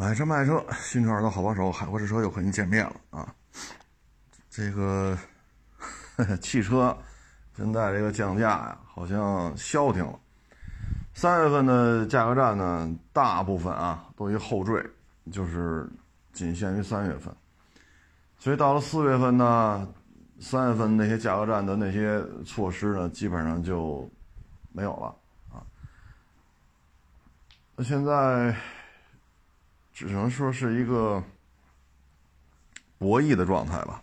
买车卖车，新车耳朵好帮手，海阔试车又和您见面了啊！这个 汽车现在这个降价呀，好像消停了。三月份的价格战呢，大部分啊都一后缀，就是仅限于三月份。所以到了四月份呢，三月份那些价格战的那些措施呢，基本上就没有了啊。那现在。只能说是一个博弈的状态吧。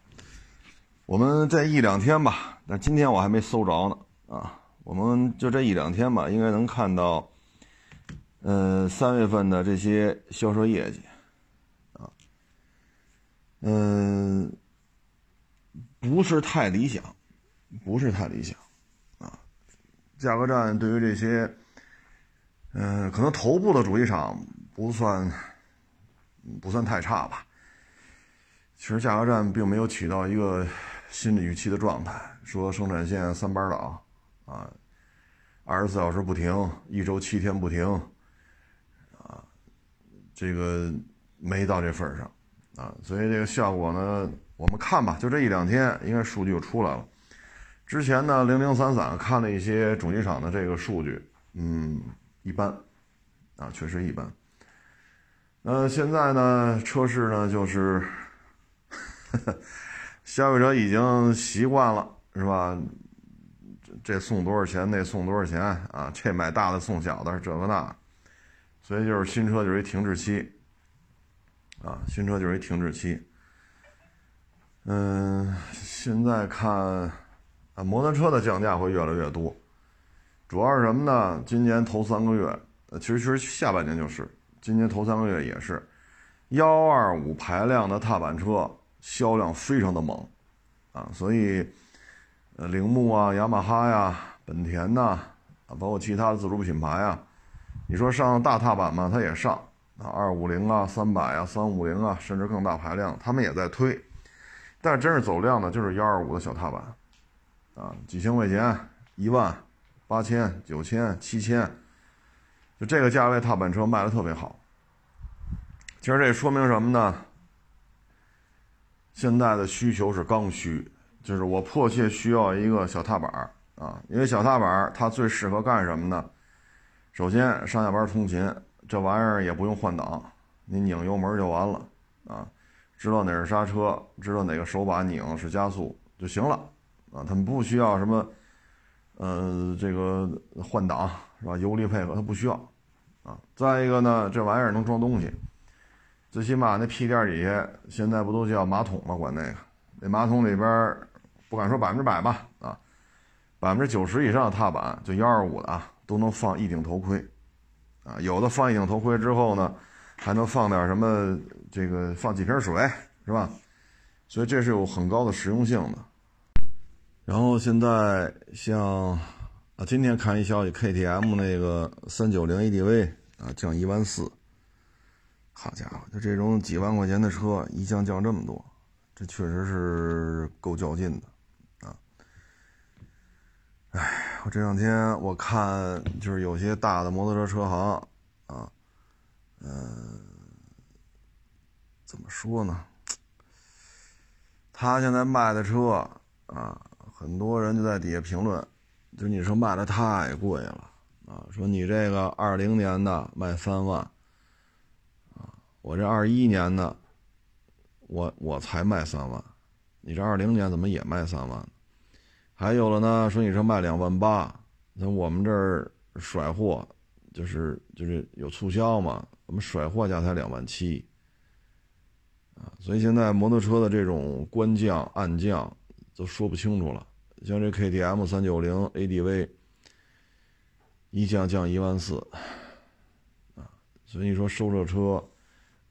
我们这一两天吧，但今天我还没搜着呢啊。我们就这一两天吧，应该能看到，嗯，三月份的这些销售业绩啊，嗯，不是太理想，不是太理想啊。价格战对于这些，嗯，可能头部的主机厂不算。不算太差吧。其实价格战并没有起到一个心理预期的状态，说生产线三班倒啊，二十四小时不停，一周七天不停啊，这个没到这份上啊，所以这个效果呢，我们看吧，就这一两天，应该数据就出来了。之前呢，零零散散看了一些主机厂的这个数据，嗯，一般啊，确实一般。呃，现在呢，车市呢就是，消费者已经习惯了，是吧？这送多少钱，那送多少钱啊？这买大的送小的，这个那，所以就是新车就是一停滞期，啊，新车就是一停滞期。嗯，现在看，啊，摩托车的降价会越来越多，主要是什么呢？今年头三个月，呃，其实其实下半年就是。今年头三个月也是，幺二五排量的踏板车销量非常的猛，啊，所以，呃，铃木啊、雅马哈呀、本田呐，啊，包括其他的自主品牌啊，你说上大踏板嘛，它也上啊，二五零啊、三百啊、三五零啊，甚至更大排量，他们也在推，但是真是走量的，就是幺二五的小踏板，啊，几千块钱，一万、八千、九千、七千。就这个价位踏板车卖的特别好，其实这说明什么呢？现在的需求是刚需，就是我迫切需要一个小踏板啊，因为小踏板它最适合干什么呢？首先上下班通勤，这玩意儿也不用换挡，你拧油门就完了啊，知道哪是刹车，知道哪个手把拧是加速就行了啊，他们不需要什么，呃，这个换挡。是吧？油力配合它不需要，啊，再一个呢，这玩意儿能装东西，最起码那屁垫底下现在不都叫马桶吗？管那个，那马桶里边不敢说百分之百吧，啊，百分之九十以上的踏板就幺二五的啊，都能放一顶头盔，啊，有的放一顶头盔之后呢，还能放点什么，这个放几瓶水，是吧？所以这是有很高的实用性的。然后现在像。啊，今天看一消息，KTM 那个三九零 ADV 啊，降一万四。好家伙，就这种几万块钱的车，一降降这么多，这确实是够较劲的啊！哎，我这两天我看就是有些大的摩托车车行啊，嗯，怎么说呢？他现在卖的车啊，很多人就在底下评论。就你说卖的太贵了啊！说你这个二零年的卖三万，啊，我这二一年的，我我才卖三万，你这二零年怎么也卖三万？还有了呢，说你这卖两万八，那我们这儿甩货，就是就是有促销嘛，我们甩货价才两万七，啊，所以现在摩托车的这种官降暗降都说不清楚了。像这 KTM 三九零 ADV 一降降一万四啊，所以你说收这车，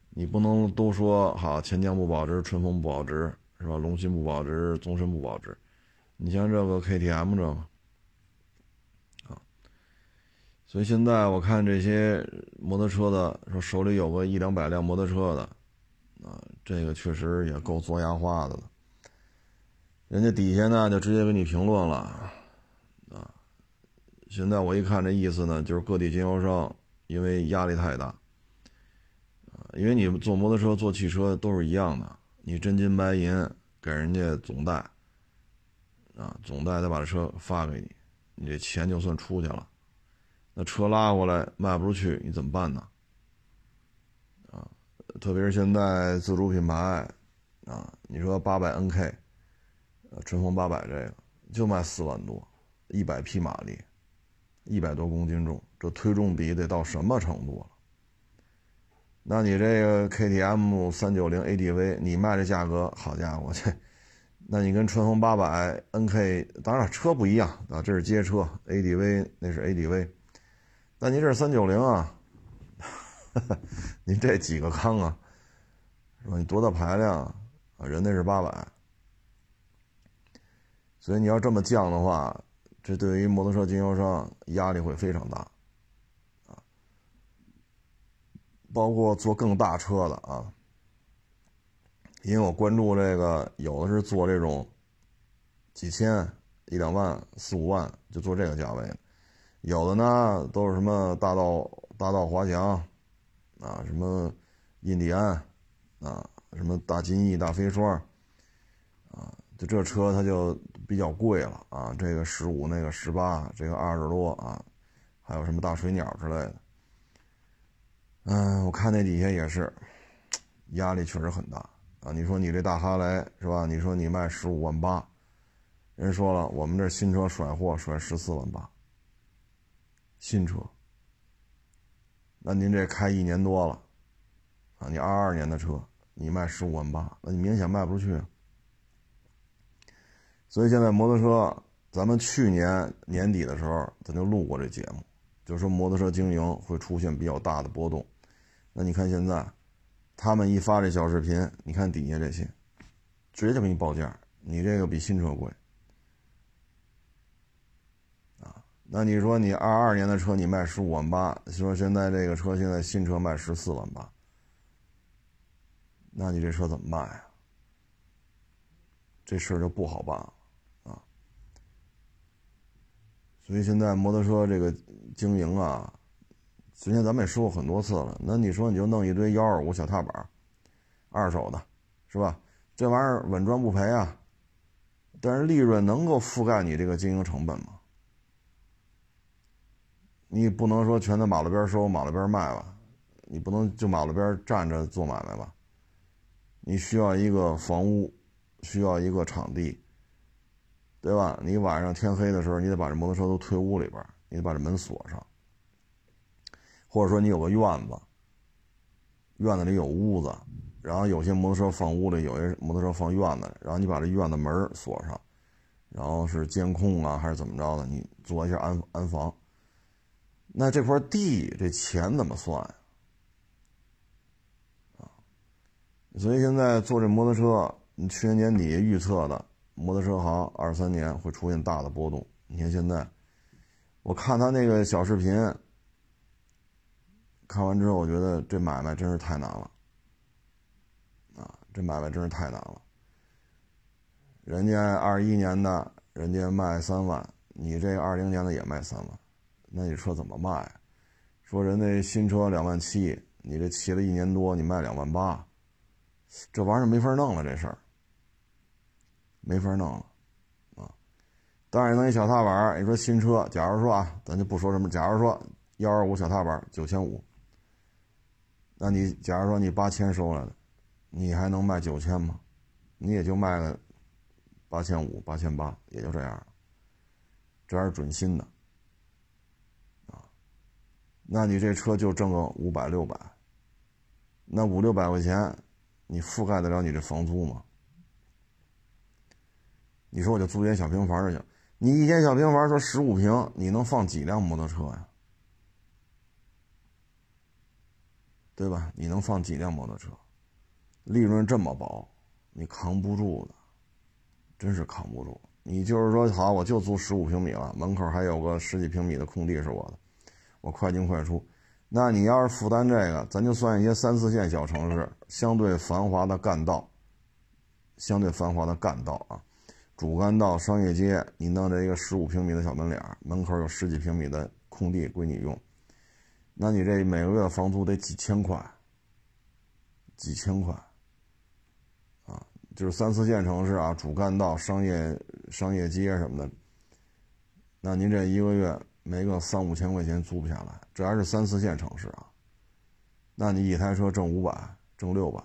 你不能都说好钱江不保值，春风不保值，是吧？龙鑫不保值，宗申不保值。你像这个 KTM 这个啊，所以现在我看这些摩托车的说手里有个一两百辆摩托车的啊，这个确实也够做牙花的了。人家底下呢就直接给你评论了，啊，现在我一看这意思呢，就是各地经销商因为压力太大，啊，因为你坐摩托车、坐汽车都是一样的，你真金白银给人家总代，啊，总代再把这车发给你，你这钱就算出去了。那车拉过来卖不出去，你怎么办呢？啊，特别是现在自主品牌，啊，你说八百 NK，呃春风八百这个就卖四万多，一百匹马力，一百多公斤重，这推重比得到什么程度了？那你这个 KTM 三九零 ADV，你卖这价格，好家伙，这，那你跟春风八百 NK，当然车不一样啊，这是街车，ADV 那是 ADV。那您这是三九零啊？您这几个缸啊？是吧？你多大排量啊？人那是八百，所以你要这么降的话，这对于摩托车经销商压力会非常大啊。包括做更大车的啊，因为我关注这个，有的是做这种几千、一两万、四五万就做这个价位的。有的呢，都是什么大道大道滑翔，啊，什么印第安，啊，什么大金翼大飞霜，啊，就这车它就比较贵了啊。这个十五，那个十八，这个二十多啊，还有什么大水鸟之类的。嗯，我看那底下也是，压力确实很大啊。你说你这大哈雷是吧？你说你卖十五万八，人说了，我们这新车甩货甩十四万八。新车，那您这开一年多了，啊，你二二年的车，你卖十五万八，那你明显卖不出去。所以现在摩托车，咱们去年年底的时候，咱就录过这节目，就说摩托车经营会出现比较大的波动。那你看现在，他们一发这小视频，你看底下这些，直接就给你报价，你这个比新车贵啊。那你说你二二年的车你卖十五万八，说现在这个车现在新车卖十四万八，那你这车怎么卖啊？这事儿就不好办了啊！所以现在摩托车这个经营啊，之前咱们也说过很多次了。那你说你就弄一堆幺二五小踏板，二手的，是吧？这玩意儿稳赚不赔啊，但是利润能够覆盖你这个经营成本吗？你不能说全在马路边收，马路边卖吧？你不能就马路边站着做买卖吧？你需要一个房屋，需要一个场地，对吧？你晚上天黑的时候，你得把这摩托车都推屋里边，你得把这门锁上，或者说你有个院子，院子里有屋子，然后有些摩托车放屋里，有些摩托车放院子，然后你把这院子门锁上，然后是监控啊，还是怎么着的？你做一下安安防。那这块地这钱怎么算呀？啊，所以现在做这摩托车，你去年年底预测的摩托车行二三年会出现大的波动。你看现在，我看他那个小视频，看完之后，我觉得这买卖真是太难了。啊，这买卖真是太难了。人家二一年的，人家卖三万，你这二零年的也卖三万。那你车怎么卖？说人那新车两万七，你这骑了一年多，你卖两万八，这玩意儿没法弄了，这事儿没法弄了啊！当然弄一小踏板，你说新车，假如说啊，咱就不说什么，假如说幺二五小踏板九千五，那你假如说你八千收来的，你还能卖九千吗？你也就卖了八千五、八千八，也就这样了，这还是准新的。啊那你这车就挣个五百六百，那五六百块钱，你覆盖得了你这房租吗？你说我就租间小平房就行，你一间小平房说十五平，你能放几辆摩托车呀？对吧？你能放几辆摩托车？利润这么薄，你扛不住的，真是扛不住。你就是说好，我就租十五平米了，门口还有个十几平米的空地是我的。我快进快出，那你要是负担这个，咱就算一些三四线小城市相对繁华的干道，相对繁华的干道啊，主干道、商业街，你弄这一个十五平米的小门脸门口有十几平米的空地归你用，那你这每个月的房租得几千块，几千块，啊，就是三四线城市啊，主干道、商业商业街什么的，那您这一个月没个三五千块钱租不下来，这还是三四线城市啊。那你一台车挣五百，挣六百，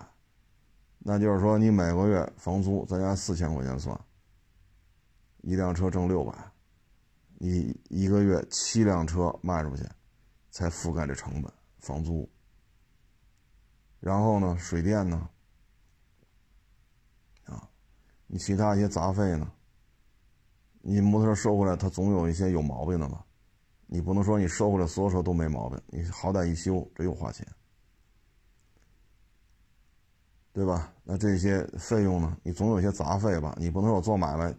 那就是说你每个月房租咱按四千块钱算，一辆车挣六百，你一个月七辆车卖出去，才覆盖这成本房租。然后呢，水电呢？啊，你其他一些杂费呢？你摩托车收回来，它总有一些有毛病的嘛。你不能说你收回来所有车都没毛病，你好歹一修，这又花钱，对吧？那这些费用呢？你总有一些杂费吧？你不能说我做买卖，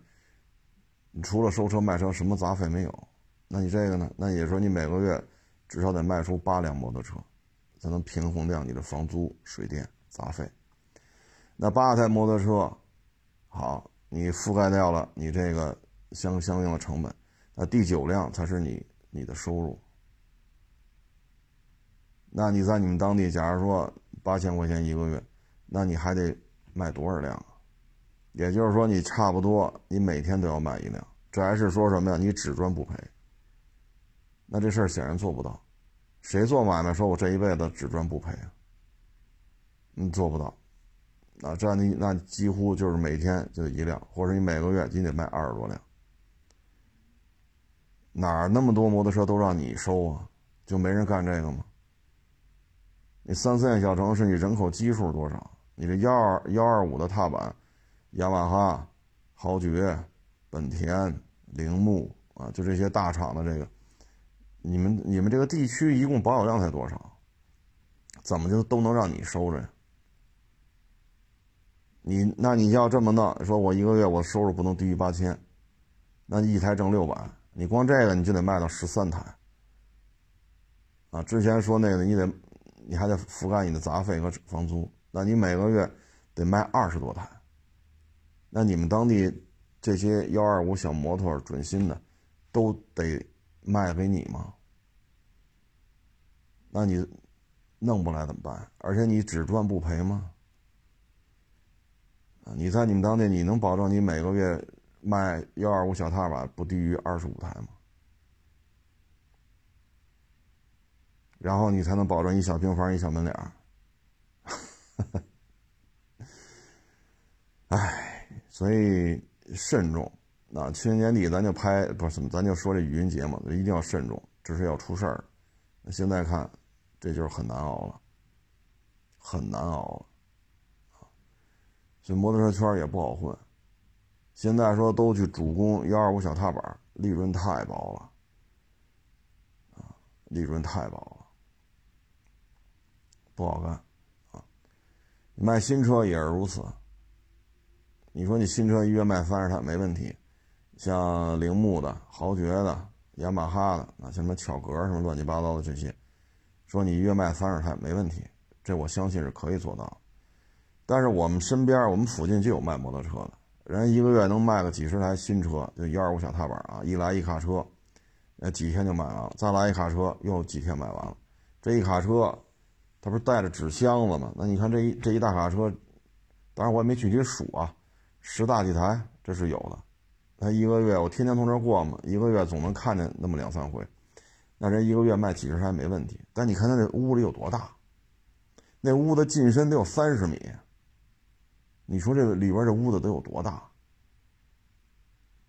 你除了收车卖车，什么杂费没有？那你这个呢？那也说你每个月至少得卖出八辆摩托车。才能平衡掉你的房租、水电、杂费。那八台摩托车，好，你覆盖掉了你这个相相应的成本。那第九辆才是你你的收入。那你在你们当地，假如说八千块钱一个月，那你还得卖多少辆？也就是说，你差不多你每天都要卖一辆。这还是说什么呀？你只赚不赔。那这事儿显然做不到。谁做买卖说我这一辈子只赚不赔啊？你做不到，啊，这样你那几乎就是每天就一辆，或者你每个月你得卖二十多辆，哪儿那么多摩托车都让你收啊？就没人干这个吗？你三四线小城市，你人口基数多少？你这幺二幺二五的踏板，雅马哈、豪爵、本田、铃木啊，就这些大厂的这个。你们你们这个地区一共保有量才多少？怎么就都能让你收着呀？你那你要这么弄，说我一个月我收入不能低于八千，那一台挣六百，你光这个你就得卖到十三台。啊，之前说那个你得，你还得覆盖你的杂费和房租，那你每个月得卖二十多台。那你们当地这些幺二五小摩托准新的，都得。卖给你吗？那你弄不来怎么办？而且你只赚不赔吗？你在你们当地，你能保证你每个月卖幺二五小踏板不低于二十五台吗？然后你才能保证一小平房一小门脸儿。哎，所以慎重。那去年年底咱就拍不是怎么，咱就说这语音节目，一定要慎重，这是要出事儿。现在看，这就是很难熬了，很难熬了所以摩托车圈也不好混。现在说都去主攻幺二五小踏板，利润太薄了，啊，利润太薄了，不好干啊。卖新车也是如此。你说你新车一月卖三十台没问题。像铃木的、豪爵的、雅马哈的，啊，像什么巧格什么乱七八糟的这些，说你一月卖三十台没问题，这我相信是可以做到。但是我们身边、我们附近就有卖摩托车的，人一个月能卖个几十台新车，就一二五小踏板啊，一来一卡车，呃，几天就卖完了，再来一卡车又几天卖完了。这一卡车，它不是带着纸箱子吗？那你看这一这一大卡车，当然我也没具体数啊，十大几台这是有的。他一个月，我天天从这儿过嘛，一个月总能看见那么两三回。那人一个月卖几十台没问题。但你看他那屋里有多大？那屋子进深得有三十米。你说这个里边这屋子得有多大？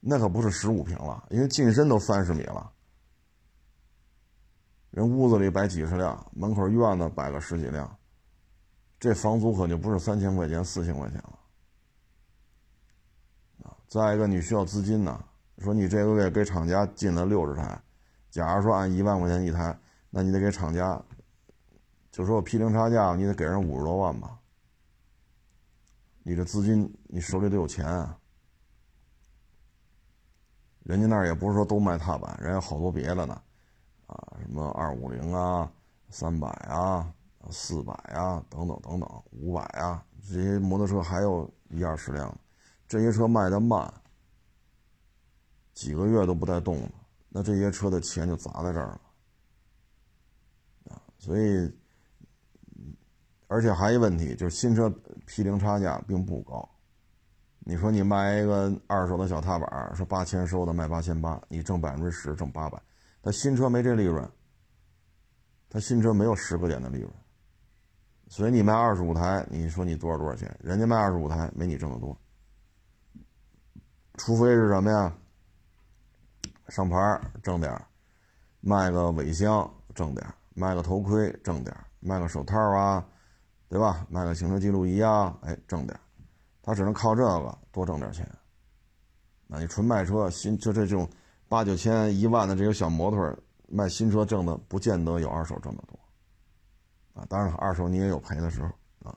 那可不是十五平了，因为进深都三十米了。人屋子里摆几十辆，门口院子摆个十几辆，这房租可就不是三千块钱、四千块钱了。再一个，你需要资金呢。说你这个月给厂家进了六十台，假如说按一万块钱一台，那你得给厂家，就说我批零差价，你得给人五十多万吧。你这资金，你手里得有钱啊。人家那儿也不是说都卖踏板，人家好多别的呢，啊，什么二五零啊、三百啊、四百啊等等等等，五百啊，这些摩托车还有一二十辆。这些车卖的慢，几个月都不带动的，那这些车的钱就砸在这儿了啊！所以而且还一问题就是新车批零差价并不高。你说你卖一个二手的小踏板，说八千收的卖八千八，你挣百分之十，挣八百。他新车没这利润，他新车没有十个点的利润，所以你卖二十五台，你说你多少多少钱？人家卖二十五台没你挣得多。除非是什么呀？上牌挣点卖个尾箱挣点卖个头盔挣点卖个手套啊，对吧？卖个行车记录仪啊，哎，挣点他只能靠这个多挣点钱。那你纯卖车新就这种八九千一万的这个小摩托卖新车挣的不见得有二手挣的多啊。当然，二手你也有赔的时候啊。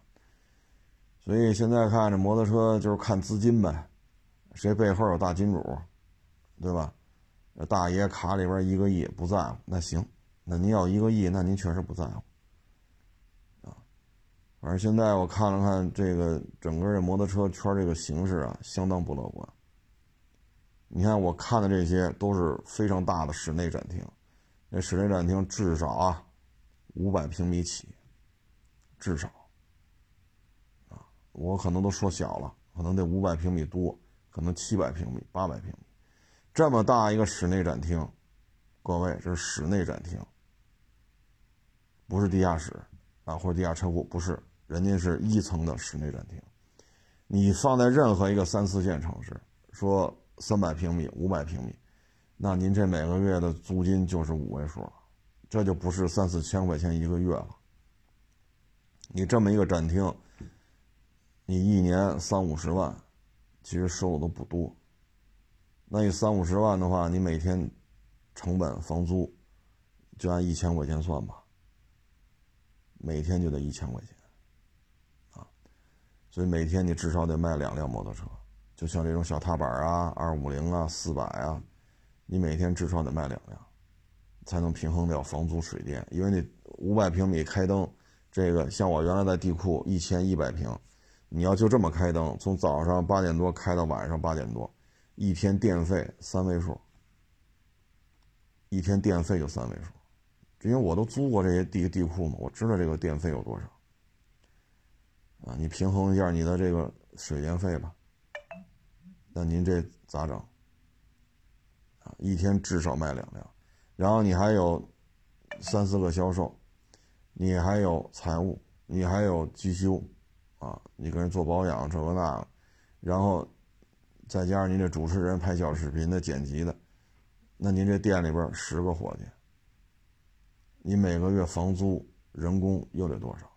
所以现在看这摩托车就是看资金呗，谁背后有大金主，对吧？大爷卡里边一个亿不在乎，那行，那您要一个亿，那您确实不在乎，啊，反正现在我看了看这个整个这摩托车圈这个形势啊，相当不乐观。你看我看的这些都是非常大的室内展厅，那室内展厅至少啊五百平米起，至少，啊，我可能都说小了，可能得五百平米多，可能七百平米、八百平米。这么大一个室内展厅，各位，这是室内展厅，不是地下室啊，或者地下车库，不是，人家是一层的室内展厅。你放在任何一个三四线城市，说三百平米、五百平米，那您这每个月的租金就是五位数了，这就不是三四千块钱一个月了。你这么一个展厅，你一年三五十万，其实收入都不多。那你三五十万的话，你每天成本房租就按一千块钱算吧，每天就得一千块钱啊，所以每天你至少得卖两辆摩托车，就像这种小踏板啊、二五零啊、四百啊，你每天至少得卖两辆，才能平衡掉房租、水电。因为你五百平米开灯，这个像我原来在地库一千一百平，你要就这么开灯，从早上八点多开到晚上八点多。一天电费三位数，一天电费就三位数，因为我都租过这些地地库嘛，我知道这个电费有多少。啊，你平衡一下你的这个水电费吧，那您这咋整？啊，一天至少卖两辆，然后你还有三四个销售，你还有财务，你还有机修，啊，你给人做保养这个那个，然后。再加上您这主持人拍小视频的、剪辑的，那您这店里边十个伙计，你每个月房租、人工又得多少？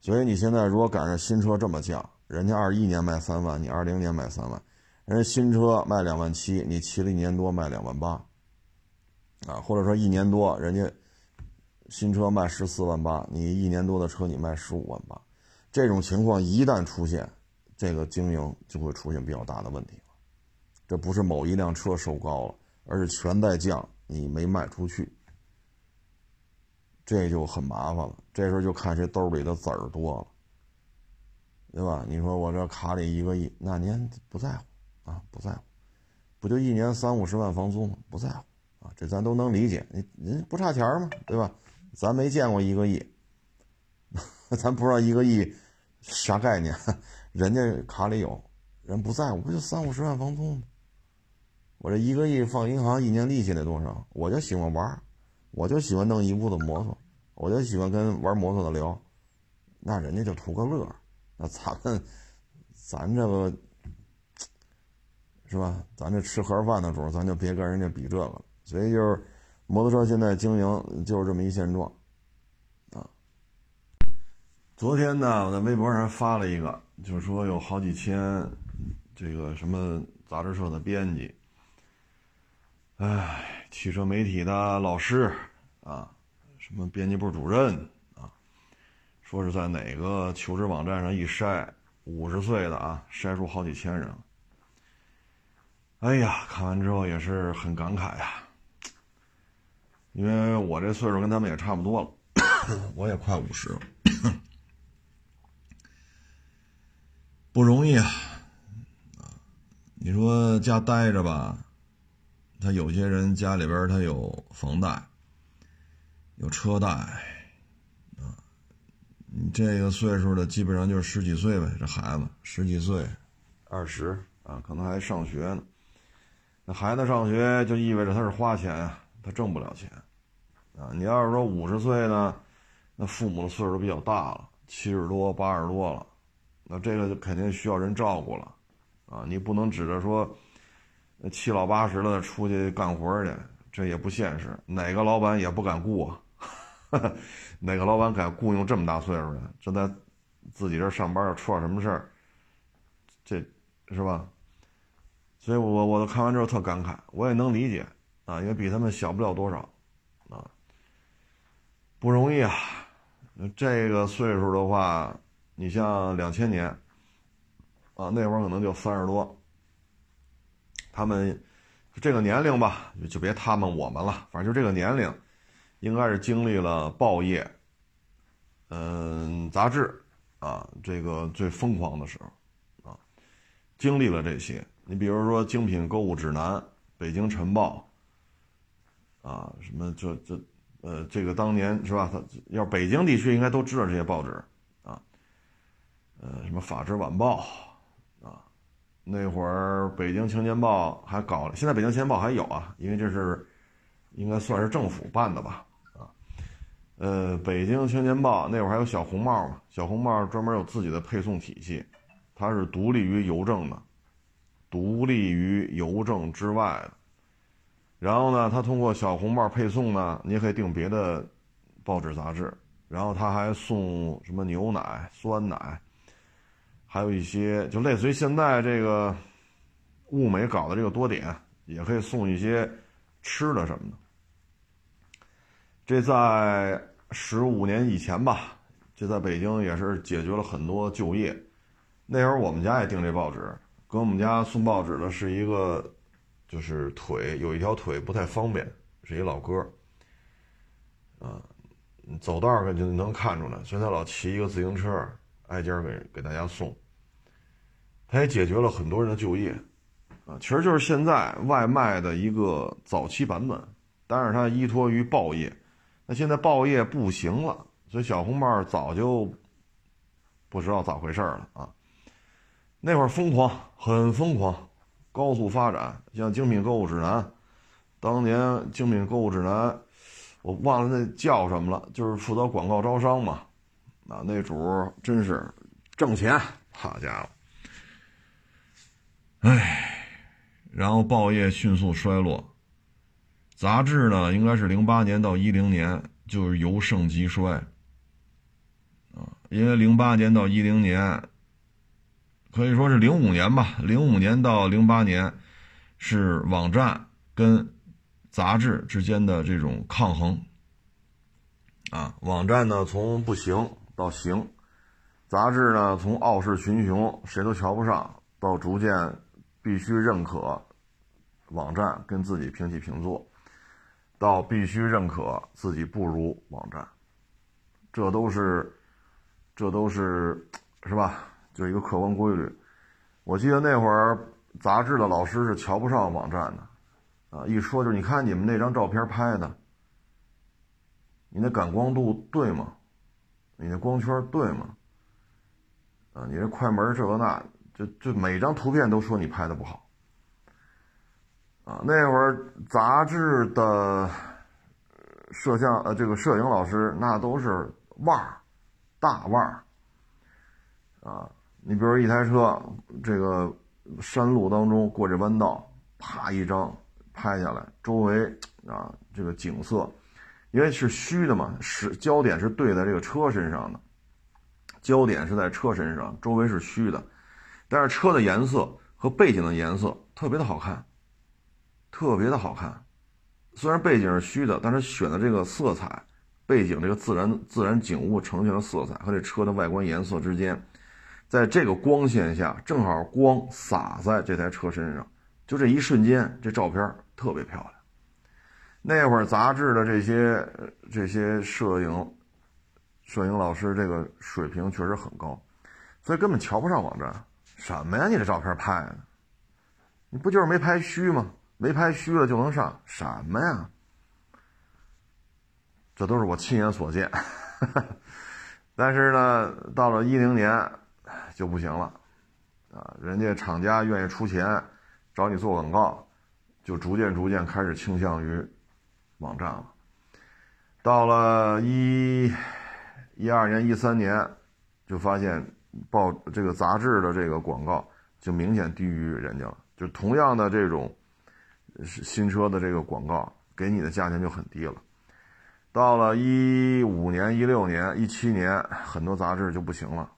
所以你现在如果赶上新车这么降，人家二一年卖三万，你二零年卖三万，人家新车卖两万七，你骑了一年多卖两万八，啊，或者说一年多人家新车卖十四万八，你一年多的车你卖十五万八，这种情况一旦出现。这个经营就会出现比较大的问题了，这不是某一辆车收高了，而是全在降，你没卖出去，这就很麻烦了。这时候就看谁兜里的子儿多了，对吧？你说我这卡里一个亿，那您不在乎啊？不在乎，不就一年三五十万房租吗？不在乎啊，这咱都能理解。您您不差钱吗？对吧？咱没见过一个亿，咱不知道一个亿啥概念。人家卡里有，人不在乎，不就三五十万房租吗？我这一个亿放银行，一年利息得多少？我就喜欢玩，我就喜欢弄一屋子摩托，我就喜欢跟玩摩托的聊，那人家就图个乐。那咱们，咱这个是吧？咱这吃盒饭的主，咱就别跟人家比这个了。所以就是，摩托车现在经营就是这么一现状，昨天呢，我在微博上发了一个。就是说有好几千，这个什么杂志社的编辑，哎，汽车媒体的老师啊，什么编辑部主任啊，说是在哪个求职网站上一筛，五十岁的啊，筛出好几千人。哎呀，看完之后也是很感慨呀，因为我这岁数跟他们也差不多了，我也快五十了。不容易啊，啊，你说家待着吧，他有些人家里边他有房贷，有车贷，啊，你这个岁数的基本上就是十几岁呗，这孩子十几岁，二十啊，可能还上学呢。那孩子上学就意味着他是花钱啊，他挣不了钱啊。你要是说五十岁呢，那父母的岁数比较大了，七十多、八十多了，那这个肯定需要人照顾了啊。你不能指着说七老八十了出去干活去，这也不现实，哪个老板也不敢雇啊。哪个老板敢雇佣这么大岁数的？正在自己这上班，要出点什么事儿，这是吧？所以我我都看完之后特感慨，我也能理解啊，因为比他们小不了多少啊，不容易啊。这个岁数的话，你像两千年啊，那会儿可能就三十多，他们这个年龄吧，就别他们我们了，反正就这个年龄。应该是经历了报业，嗯，杂志啊，这个最疯狂的时候，啊，经历了这些。你比如说《精品购物指南》《北京晨报》，啊，什么这这，呃，这个当年是吧？他要北京地区应该都知道这些报纸，呃，什么《法制晚报》，啊，那会儿《北京青年报》还搞了，现在《北京青年报》还有啊，因为这是应该算是政府办的吧。啊呃，北京青年报那会儿还有小红帽嘛？小红帽专门有自己的配送体系，它是独立于邮政的，独立于邮政之外的。然后呢，它通过小红帽配送呢，你也可以订别的报纸杂志。然后他还送什么牛奶、酸奶，还有一些就类似于现在这个物美搞的这个多点，也可以送一些吃的什么的。这在。十五年以前吧，就在北京也是解决了很多就业。那会儿我们家也订这报纸，给我们家送报纸的是一个，就是腿有一条腿不太方便，是一老哥。啊，走道儿就能看出来，所以他老骑一个自行车挨家给给大家送。他也解决了很多人的就业，啊，其实就是现在外卖的一个早期版本，但是它依托于报业。那现在报业不行了，所以小红帽早就不知道咋回事了啊。那会儿疯狂，很疯狂，高速发展。像精品购物指南，当年精品购物指南，我忘了那叫什么了，就是负责广告招商嘛。啊，那主真是挣钱，好家伙！哎，然后报业迅速衰落。杂志呢，应该是零八年到一零年就是由盛及衰，啊，因为零八年到一零年，可以说是零五年吧，零五年到零八年是网站跟杂志之间的这种抗衡，啊，网站呢从不行到行，杂志呢从傲视群雄，谁都瞧不上，到逐渐必须认可网站跟自己平起平坐。到必须认可自己不如网站，这都是，这都是，是吧？就一个客观规律。我记得那会儿杂志的老师是瞧不上网站的，啊，一说就是你看你们那张照片拍的，你那感光度对吗？你那光圈对吗？啊，你这快门这个那，就就每张图片都说你拍的不好。啊，那会儿杂志的摄像呃，这个摄影老师那都是腕儿，大腕儿。啊，你比如一台车，这个山路当中过这弯道，啪一张拍下来，周围啊这个景色，因为是虚的嘛，是焦点是对在这个车身上的，焦点是在车身上，周围是虚的，但是车的颜色和背景的颜色特别的好看。特别的好看，虽然背景是虚的，但是选的这个色彩，背景这个自然自然景物呈现的色彩和这车的外观颜色之间，在这个光线下，正好光洒在这台车身上，就这一瞬间，这照片特别漂亮。那会儿杂志的这些这些摄影摄影老师，这个水平确实很高，所以根本瞧不上网站。什么呀？你这照片拍的，你不就是没拍虚吗？没拍虚了就能上什么呀？这都是我亲眼所见。但是呢，到了一零年就不行了，啊，人家厂家愿意出钱找你做广告，就逐渐逐渐开始倾向于网站了。到了一一二年、一三年，就发现报这个杂志的这个广告就明显低于人家了，就同样的这种新车的这个广告，给你的价钱就很低了。到了一五年、一六年、一七年，很多杂志就不行了，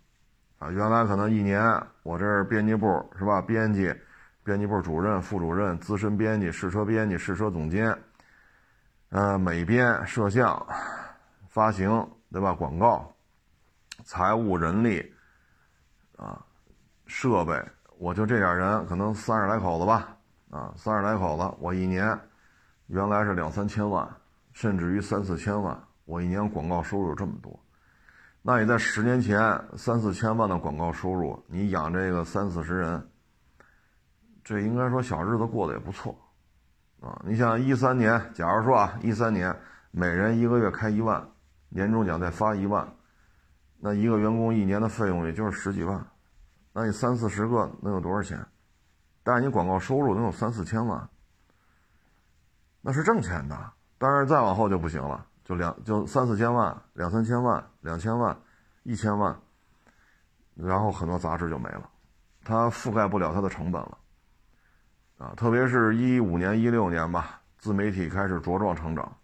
啊，原来可能一年我这儿编辑部是吧？编辑、编辑部主任、副主任、资深编辑、试车编辑、试车总监，呃，美编、摄像、发行，对吧？广告、财务、人力，啊，设备，我就这点人，可能三十来口子吧，啊，三十来口子，我一年原来是两三千万。甚至于三四千万，我一年广告收入这么多，那你在十年前三四千万的广告收入，你养这个三四十人，这应该说小日子过得也不错，啊，你想一三年，假如说啊，一三年每人一个月开一万，年终奖再发一万，那一个员工一年的费用也就是十几万，那你三四十个能有多少钱？但是你广告收入能有三四千万，那是挣钱的。但是，再往后就不行了，就两就三四千万、两三千万、两千万、一千万，然后很多杂志就没了，它覆盖不了它的成本了，啊，特别是一五年、一六年吧，自媒体开始茁壮成长。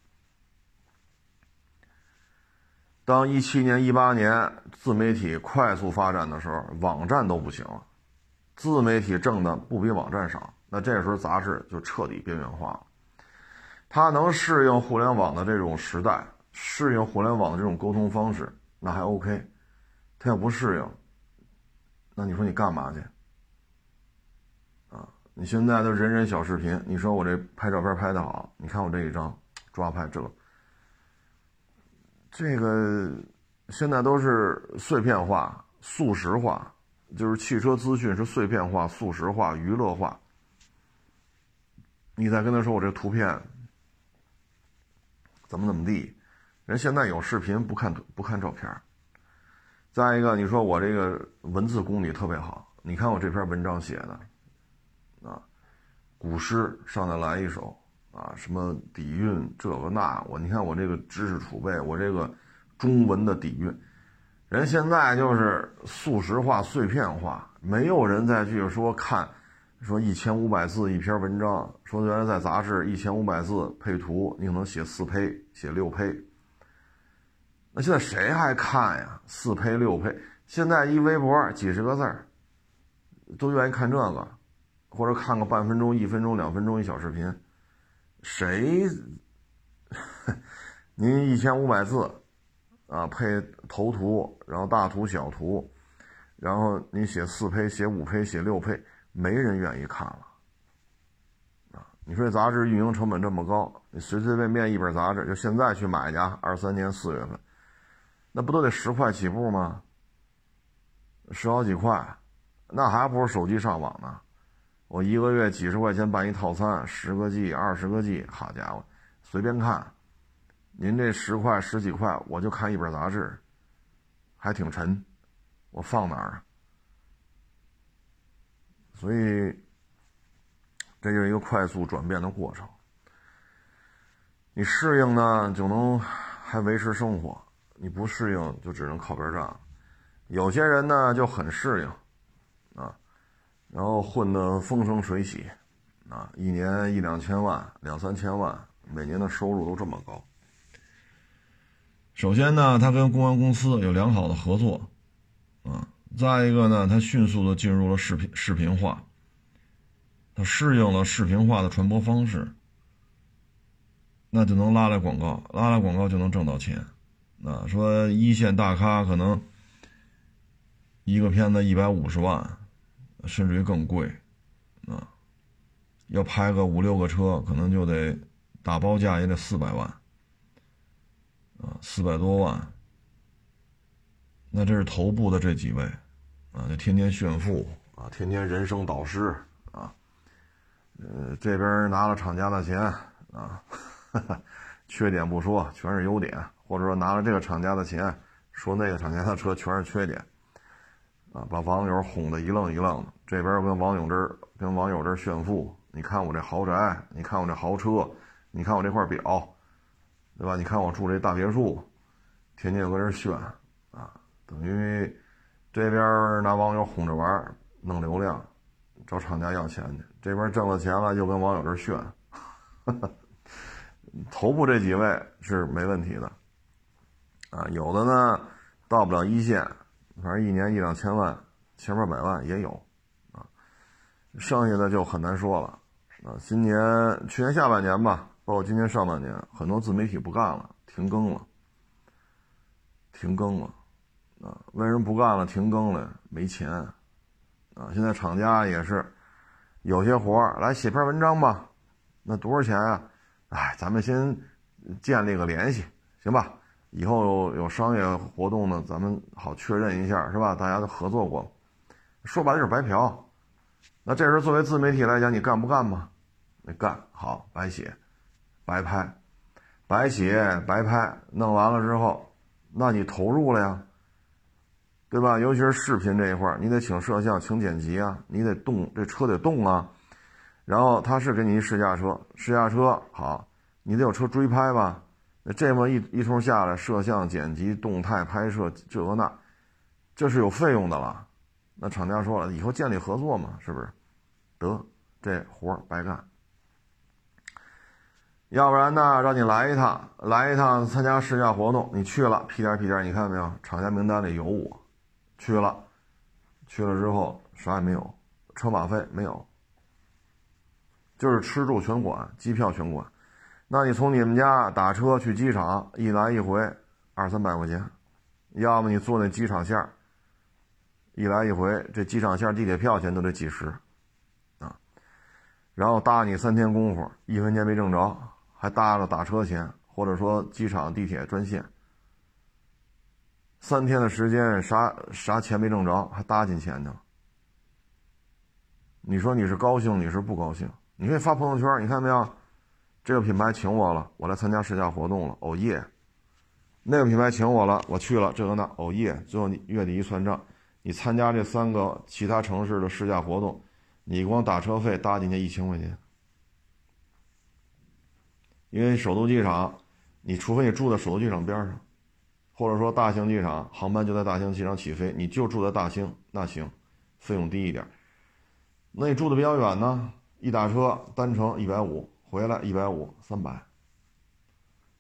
当一七年、一八年自媒体快速发展的时候，网站都不行了，自媒体挣的不比网站少，那这时候杂志就彻底边缘化了。它能适应互联网的这种时代，适应互联网的这种沟通方式，那还 OK。它要不适应，那你说你干嘛去？啊，你现在都人人小视频，你说我这拍照片拍的好，你看我这一张抓拍这个，这个现在都是碎片化、速食化，就是汽车资讯是碎片化、速食化、娱乐化。你再跟他说我这图片。怎么怎么地？人现在有视频不看不看照片再一个，你说我这个文字功底特别好，你看我这篇文章写的，啊，古诗上来来一首啊，什么底蕴这个那，我你看我这个知识储备，我这个中文的底蕴，人现在就是速食化、碎片化，没有人再去说看。说一千五百字一篇文章，说原来在杂志一千五百字配图，你可能写四配，写六配。那现在谁还看呀？四配六配，现在一微博几十个字儿，都愿意看这个，或者看个半分钟、一分钟、两分钟一小视频，谁？您一千五百字啊，配头图，然后大图、小图，然后你写四配、写五配、写六配。没人愿意看了，啊！你说杂志运营成本这么高，你随随便便一本杂志，就现在去买去，二三年四月份，那不都得十块起步吗？十好几块，那还不如手机上网呢。我一个月几十块钱办一套餐，十个 G、二十个 G，好家伙，随便看。您这十块十几块，我就看一本杂志，还挺沉，我放哪儿？所以，这就是一个快速转变的过程。你适应呢，就能还维持生活；你不适应，就只能靠边站。有些人呢就很适应，然后混得风生水起，啊，一年一两千万、两三千万，每年的收入都这么高。首先呢，他跟公关公司有良好的合作，啊。再一个呢，他迅速的进入了视频视频化，他适应了视频化的传播方式，那就能拉来广告，拉来广告就能挣到钱。啊，说一线大咖可能一个片子一百五十万，甚至于更贵，啊，要拍个五六个车，可能就得打包价也得四百万，啊，四百多万。那这是头部的这几位，啊，就天天炫富。啊，天天人生导师啊，呃，这边拿了厂家的钱啊，缺点不说，全是优点，或者说拿了这个厂家的钱，说那个厂家的车全是缺点，啊，把网友哄得一愣一愣的。这边跟网友这儿跟网友这儿炫富，你看我这豪宅，你看我这豪车，你看我这块表，对吧？你看我住这大别墅，天天搁这炫，啊，等于这边拿网友哄着玩，弄流量，找厂家要钱去。这边挣了钱了，又跟网友这儿炫。头部这几位是没问题的，啊，有的呢到不了一线，反正一年一两千万、千八百万也有，啊，剩下的就很难说了，啊，今年去年下半年吧，包括今年上半年，很多自媒体不干了，停更了，停更了，啊，为什么不干了？停更了，没钱，啊，现在厂家也是有些活儿来写篇文章吧，那多少钱啊？哎，咱们先建立个联系，行吧？以后有商业活动呢，咱们好确认一下，是吧？大家都合作过，说白了就是白嫖。那这时候作为自媒体来讲，你干不干吗？你干好，白写，白拍，白写白拍，弄完了之后，那你投入了呀，对吧？尤其是视频这一块，你得请摄像，请剪辑啊，你得动这车得动啊。然后他是给你一试驾车，试驾车好，你得有车追拍吧？这么一一通下来，摄像、剪辑、动态拍摄，这个那，这是有费用的了。那厂家说了，以后建立合作嘛，是不是？得，这活白干。要不然呢，让你来一趟，来一趟参加试驾活动，你去了，屁颠屁颠，你看到没有？厂家名单里有我，去了，去了之后啥也没有，车马费没有。就是吃住全管，机票全管。那你从你们家打车去机场，一来一回二三百块钱；要么你坐那机场线一来一回这机场线地铁票钱都得几十啊。然后搭你三天功夫，一分钱没挣着，还搭了打车钱，或者说机场地铁专线。三天的时间，啥啥钱没挣着，还搭进钱去了。你说你是高兴，你是不高兴？你可以发朋友圈，你看没有？这个品牌请我了，我来参加试驾活动了，哦耶！那个品牌请我了，我去了，这个那，哦耶！最后你月底一算账，你参加这三个其他城市的试驾活动，你光打车费搭进去一千块钱。因为首都机场，你除非你住在首都机场边上，或者说大兴机场，航班就在大兴机场起飞，你就住在大兴，那行，费用低一点。那你住的比较远呢？一打车单程一百五，回来一百五，三百。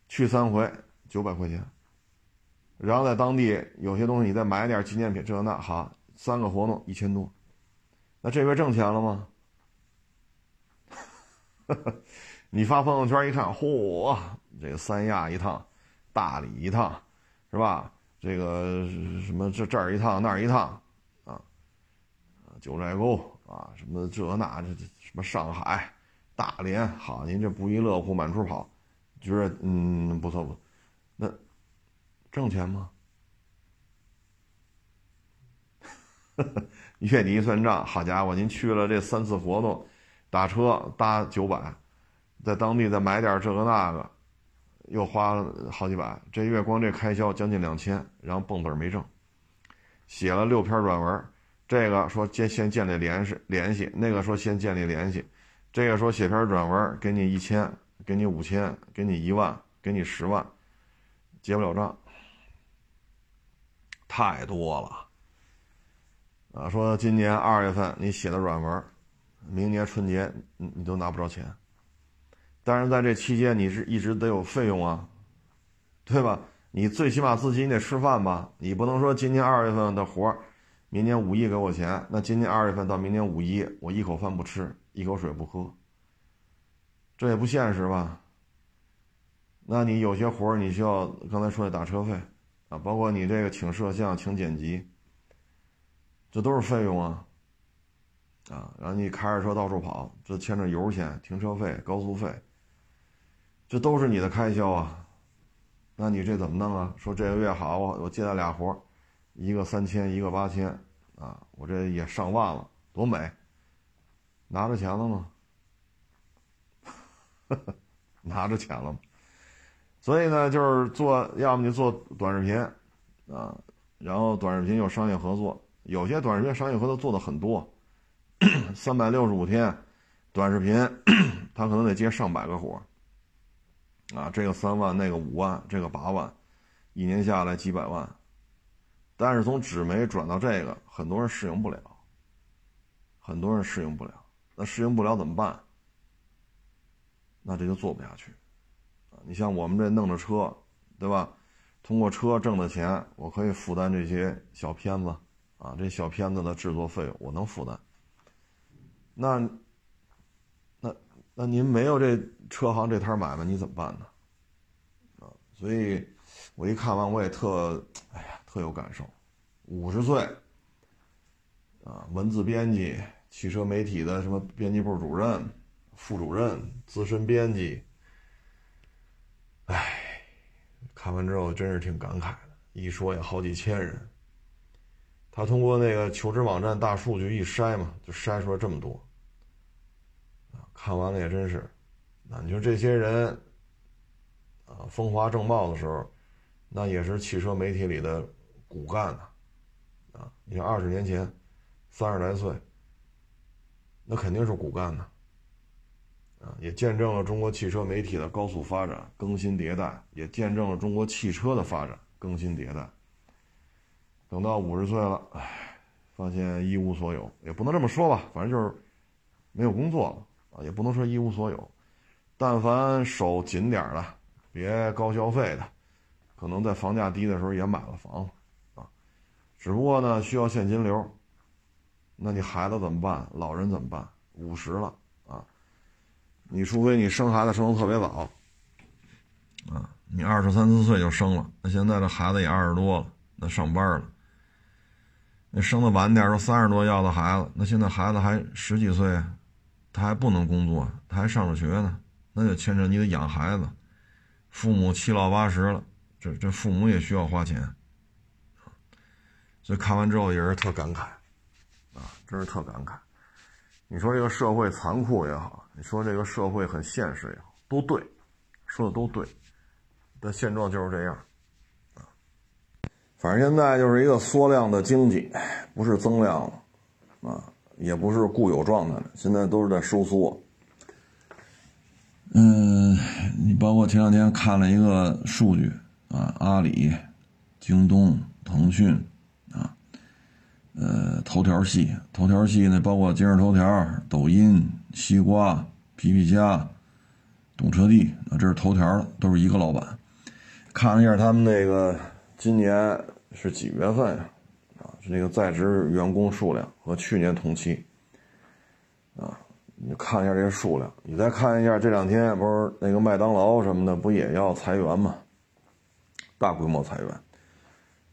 去三回九百块钱，然后在当地有些东西你再买点纪念品，这那好，三个活动一千多，那这边挣钱了吗？你发朋友圈一看，嚯，这个三亚一趟，大理一趟，是吧？这个什么这这儿一趟那儿一趟，啊，九寨沟啊，什么这那这这。什么上海、大连，好，您这不亦乐乎，满处跑，觉得嗯不错不错，那挣钱吗？月底一算账，好家伙，您去了这三次活动，打车搭九百，在当地再买点这个那个，又花了好几百，这月光这开销将近两千，然后蹦子没挣，写了六篇软文。这个说先先建立联系联系，那个说先建立联系，这个说写篇软文给你一千，给你五千，给你一万，给你十万，结不了账，太多了。啊，说今年二月份你写的软文，明年春节你你都拿不着钱，但是在这期间你是一直得有费用啊，对吧？你最起码自己你得吃饭吧，你不能说今年二月份的活儿。明年五一给我钱，那今年二月份到明年五一，我一口饭不吃，一口水不喝，这也不现实吧？那你有些活儿你需要刚才说的打车费啊，包括你这个请摄像、请剪辑，这都是费用啊，啊，然后你开着车到处跑，这牵着油钱、停车费、高速费，这都是你的开销啊。那你这怎么弄啊？说这个月好，我我接了俩活儿。一个三千，一个八千，啊，我这也上万了，多美！拿着钱了吗？拿着钱了吗？所以呢，就是做，要么就做短视频，啊，然后短视频有商业合作，有些短视频商业合作做的很多，三百六十五天，短视频他可能得接上百个活啊，这个三万，那个五万，这个八万，一年下来几百万，但是从纸媒转到这个，很多人适应不了，很多人适应不了，那适应不了怎么办？那这就做不下去，啊，你像我们这弄着车，对吧？通过车挣的钱，我可以负担这些小片子，啊，这小片子的制作费用我能负担。那，那那您没有这车行这摊买卖，你怎么办呢？啊，所以，我一看完我也特，哎呀，特有感受。五十岁，啊，文字编辑，汽车媒体的什么编辑部主任。副主任、资深编辑，哎，看完之后真是挺感慨的。一说也好几千人，他通过那个求职网站大数据一筛嘛，就筛出来这么多。看完了也真是，那你说这些人，啊，风华正茂的时候，那也是汽车媒体里的骨干呢，啊，你看二十年前，三十来岁，那肯定是骨干呢。啊，也见证了中国汽车媒体的高速发展、更新迭代，也见证了中国汽车的发展、更新迭代。等到五十岁了，唉，发现一无所有，也不能这么说吧，反正就是没有工作了啊，也不能说一无所有。但凡手紧点的，别高消费的，可能在房价低的时候也买了房子啊。只不过呢，需要现金流。那你孩子怎么办？老人怎么办？五十了啊。你除非你生孩子生的特别早，啊，你二十三四岁就生了，那现在这孩子也二十多了，那上班了。那生的晚点，都三十多要的孩子，那现在孩子还十几岁，他还不能工作，他还上着学呢，那就牵扯你得养孩子，父母七老八十了，这这父母也需要花钱，所以看完之后也是特感慨，真是特感慨。你说这个社会残酷也好。你说这个社会很现实也好，都对，说的都对，但现状就是这样，啊，反正现在就是一个缩量的经济，不是增量了，啊，也不是固有状态了，现在都是在收缩。嗯，你包括前两天看了一个数据啊，阿里、京东、腾讯，呃，头条系，头条系呢，包括今日头条、抖音、西瓜。皮皮虾、懂车帝啊，这是头条，都是一个老板。看了一下他们那个今年是几月份？啊，是那个在职员工数量和去年同期。啊，你看一下这些数量，你再看一下这两天不是那个麦当劳什么的不也要裁员吗？大规模裁员，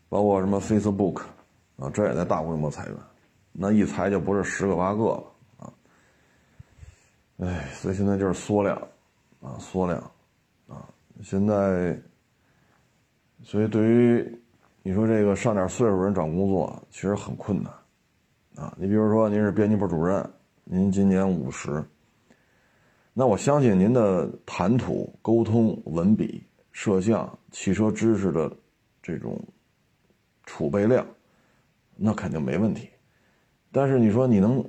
包括什么 Facebook 啊，这也在大规模裁员。那一裁就不是十个八个了啊。哎，所以现在就是缩量，啊，缩量，啊，现在，所以对于你说这个上点岁数人找工作，其实很困难，啊，你比如说您是编辑部主任，您今年五十，那我相信您的谈吐、沟通、文笔、摄像、汽车知识的这种储备量，那肯定没问题，但是你说你能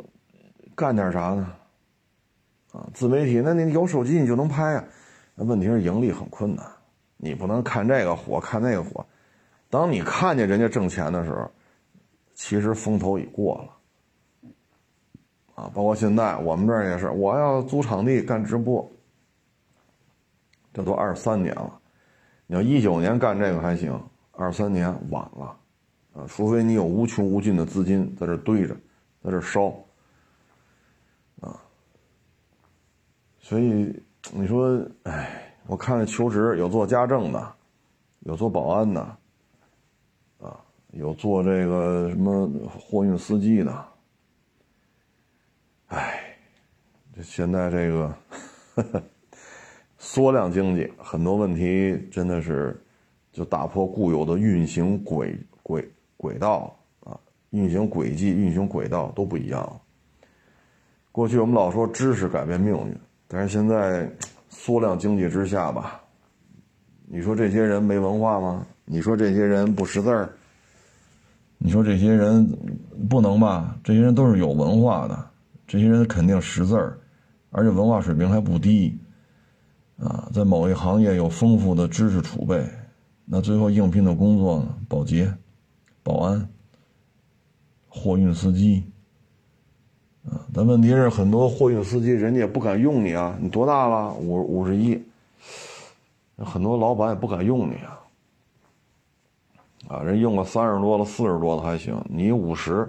干点啥呢？啊，自媒体，那你有手机你就能拍啊。那问题是盈利很困难，你不能看这个火，看那个火。当你看见人家挣钱的时候，其实风头已过了。啊，包括现在我们这儿也是，我要租场地干直播，这都二三年了。你要一九年干这个还行，二三年晚了。啊，除非你有无穷无尽的资金在这堆着，在这烧。啊所以你说，哎，我看求职有做家政的，有做保安的，啊，有做这个什么货运司机的，哎，这现在这个 缩量经济，很多问题真的是就打破固有的运行轨轨轨道啊，运行轨迹、运行轨道都不一样。过去我们老说知识改变命运。但是现在缩量经济之下吧，你说这些人没文化吗？你说这些人不识字儿，你说这些人不能吧？这些人都是有文化的，这些人肯定识字儿，而且文化水平还不低，啊，在某一行业有丰富的知识储备。那最后应聘的工作呢？保洁、保安、货运司机，啊，但问题是很多货运司机人家也不敢用你啊！你多大了？五五十一，很多老板也不敢用你啊！啊，人用个三十多了、四十多的还行，你五十，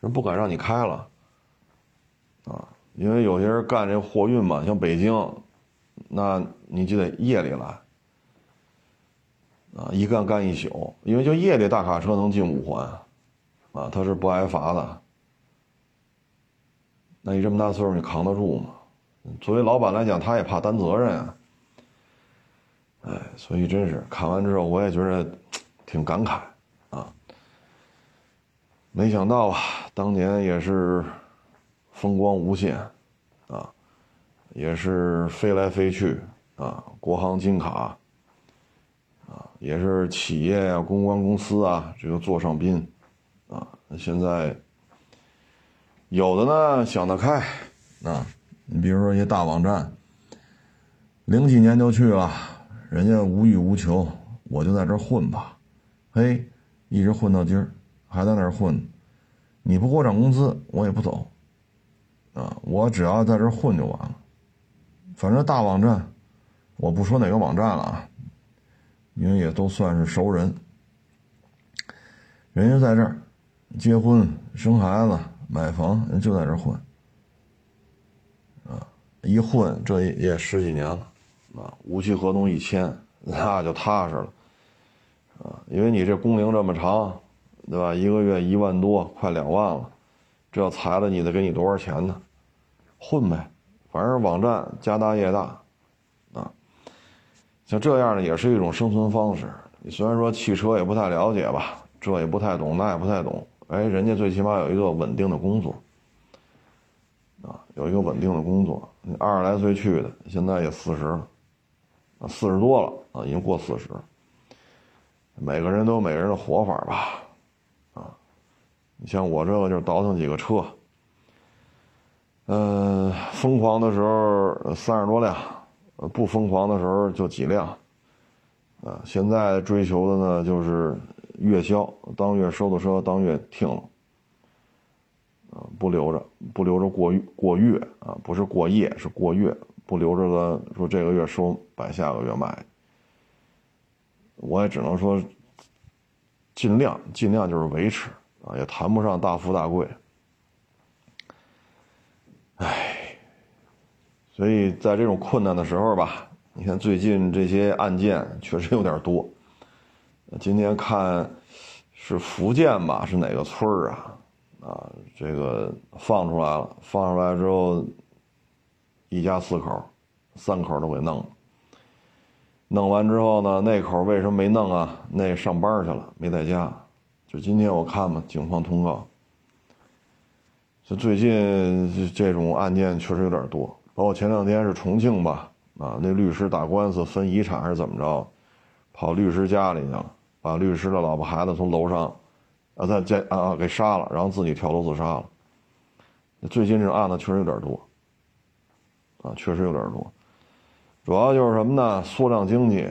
人不敢让你开了，啊，因为有些人干这货运嘛，像北京，那你就得夜里来。啊，一干干一宿，因为就夜里大卡车能进五环，啊，他是不挨罚的。那你这么大岁数，你扛得住吗？作为老板来讲，他也怕担责任啊。哎，所以真是看完之后，我也觉得挺感慨啊。没想到啊，当年也是风光无限啊，也是飞来飞去啊，国航金卡。啊也是企业呀、公关公司啊，这个座上宾，啊，现在有的呢想得开，啊，你比如说一些大网站，零几年就去了，人家无欲无求，我就在这混吧，嘿，一直混到今儿，还在那儿混，你不给我涨工资，我也不走，啊，我只要在这混就完了，反正大网站，我不说哪个网站了啊。因为也都算是熟人，人家在这儿结婚、生孩子、买房，人就在这混，啊，一混这也十几年了，啊，无期合同一签，那就踏实了，啊，因为你这工龄这么长，对吧？一个月一万多，快两万了，这要裁了你得给你多少钱呢？混呗，反正网站家大业大。像这样的也是一种生存方式。你虽然说汽车也不太了解吧，这也不太懂，那也不太懂。哎，人家最起码有一个稳定的工作，啊，有一个稳定的工作。你二十来岁去的，现在也四十了，啊，四十多了啊，已经过四十。每个人都有每个人的活法吧，啊，你像我这个就倒腾几个车，嗯，疯狂的时候三十多辆。不疯狂的时候就几辆，啊，现在追求的呢就是月销，当月收的车当月停了，啊，不留着，不留着过过月啊，不是过夜，是过月，不留着个说这个月收，摆下个月卖。我也只能说，尽量尽量就是维持啊，也谈不上大富大贵，所以在这种困难的时候吧，你看最近这些案件确实有点多。今天看是福建吧，是哪个村儿啊？啊，这个放出来了，放出来之后，一家四口，三口都给弄了。弄完之后呢，那口为什么没弄啊？那上班去了，没在家。就今天我看嘛，警方通告。就最近这种案件确实有点多。包括前两天是重庆吧，啊，那律师打官司分遗产还是怎么着，跑律师家里去了，把律师的老婆孩子从楼上，啊，在在啊给杀了，然后自己跳楼自杀了。最近这种案子确实有点多，啊，确实有点多，主要就是什么呢？缩量经济，